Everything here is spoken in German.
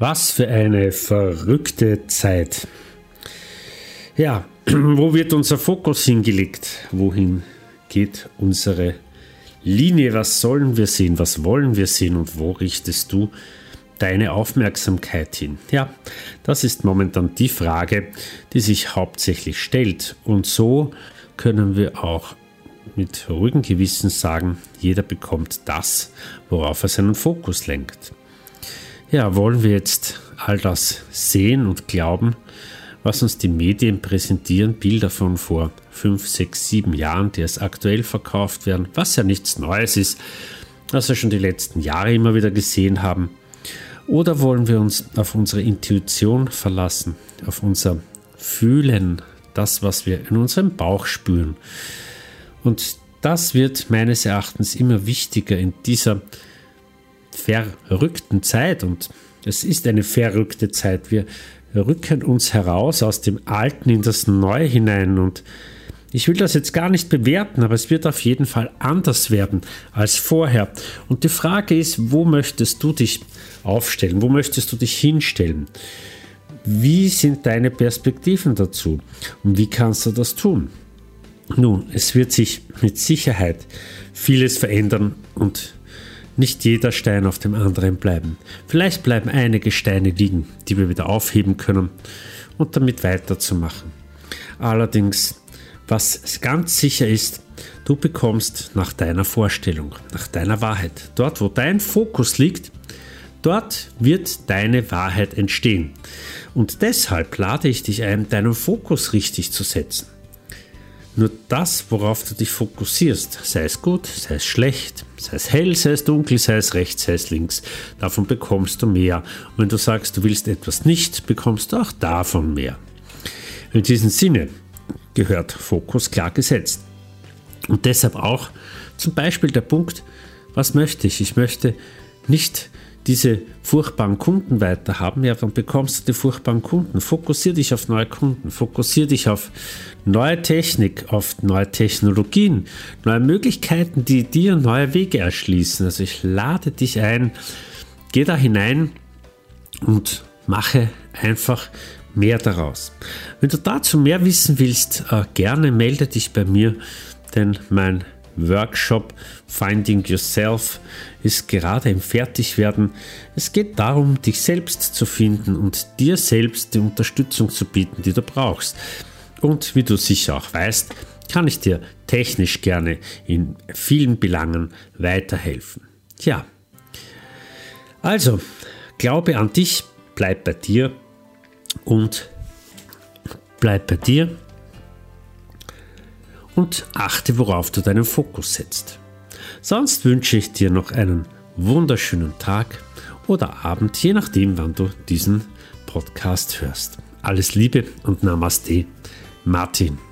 Was für eine verrückte Zeit. Ja, wo wird unser Fokus hingelegt? Wohin geht unsere Linie? Was sollen wir sehen? Was wollen wir sehen? Und wo richtest du deine Aufmerksamkeit hin? Ja, das ist momentan die Frage, die sich hauptsächlich stellt. Und so können wir auch mit ruhigem Gewissen sagen, jeder bekommt das, worauf er seinen Fokus lenkt. Ja, wollen wir jetzt all das sehen und glauben, was uns die Medien präsentieren, Bilder von vor 5, 6, 7 Jahren, die es aktuell verkauft werden, was ja nichts Neues ist, was wir schon die letzten Jahre immer wieder gesehen haben. Oder wollen wir uns auf unsere Intuition verlassen, auf unser Fühlen, das, was wir in unserem Bauch spüren. Und das wird meines Erachtens immer wichtiger in dieser verrückten Zeit und es ist eine verrückte Zeit. Wir rücken uns heraus aus dem Alten in das Neue hinein und ich will das jetzt gar nicht bewerten, aber es wird auf jeden Fall anders werden als vorher. Und die Frage ist, wo möchtest du dich aufstellen? Wo möchtest du dich hinstellen? Wie sind deine Perspektiven dazu? Und wie kannst du das tun? Nun, es wird sich mit Sicherheit vieles verändern und nicht jeder Stein auf dem anderen bleiben. Vielleicht bleiben einige Steine liegen, die wir wieder aufheben können und damit weiterzumachen. Allerdings, was ganz sicher ist, du bekommst nach deiner Vorstellung, nach deiner Wahrheit. Dort, wo dein Fokus liegt, dort wird deine Wahrheit entstehen. Und deshalb lade ich dich ein, deinen Fokus richtig zu setzen. Nur das, worauf du dich fokussierst, sei es gut, sei es schlecht, sei es hell, sei es dunkel, sei es rechts, sei es links, davon bekommst du mehr. Und wenn du sagst, du willst etwas nicht, bekommst du auch davon mehr. In diesem Sinne gehört Fokus klar gesetzt. Und deshalb auch zum Beispiel der Punkt, was möchte ich? Ich möchte nicht diese furchtbaren Kunden weiter haben, ja, dann bekommst du die furchtbaren Kunden. Fokussier dich auf neue Kunden, fokussier dich auf neue Technik, auf neue Technologien, neue Möglichkeiten, die dir neue Wege erschließen. Also ich lade dich ein, geh da hinein und mache einfach mehr daraus. Wenn du dazu mehr wissen willst, äh, gerne melde dich bei mir, denn mein Workshop Finding Yourself ist gerade im Fertigwerden. Es geht darum, dich selbst zu finden und dir selbst die Unterstützung zu bieten, die du brauchst. Und wie du sicher auch weißt, kann ich dir technisch gerne in vielen Belangen weiterhelfen. Tja, also, glaube an dich, bleib bei dir und bleib bei dir und achte, worauf du deinen Fokus setzt. Sonst wünsche ich dir noch einen wunderschönen Tag oder Abend, je nachdem, wann du diesen Podcast hörst. Alles Liebe und Namaste, Martin.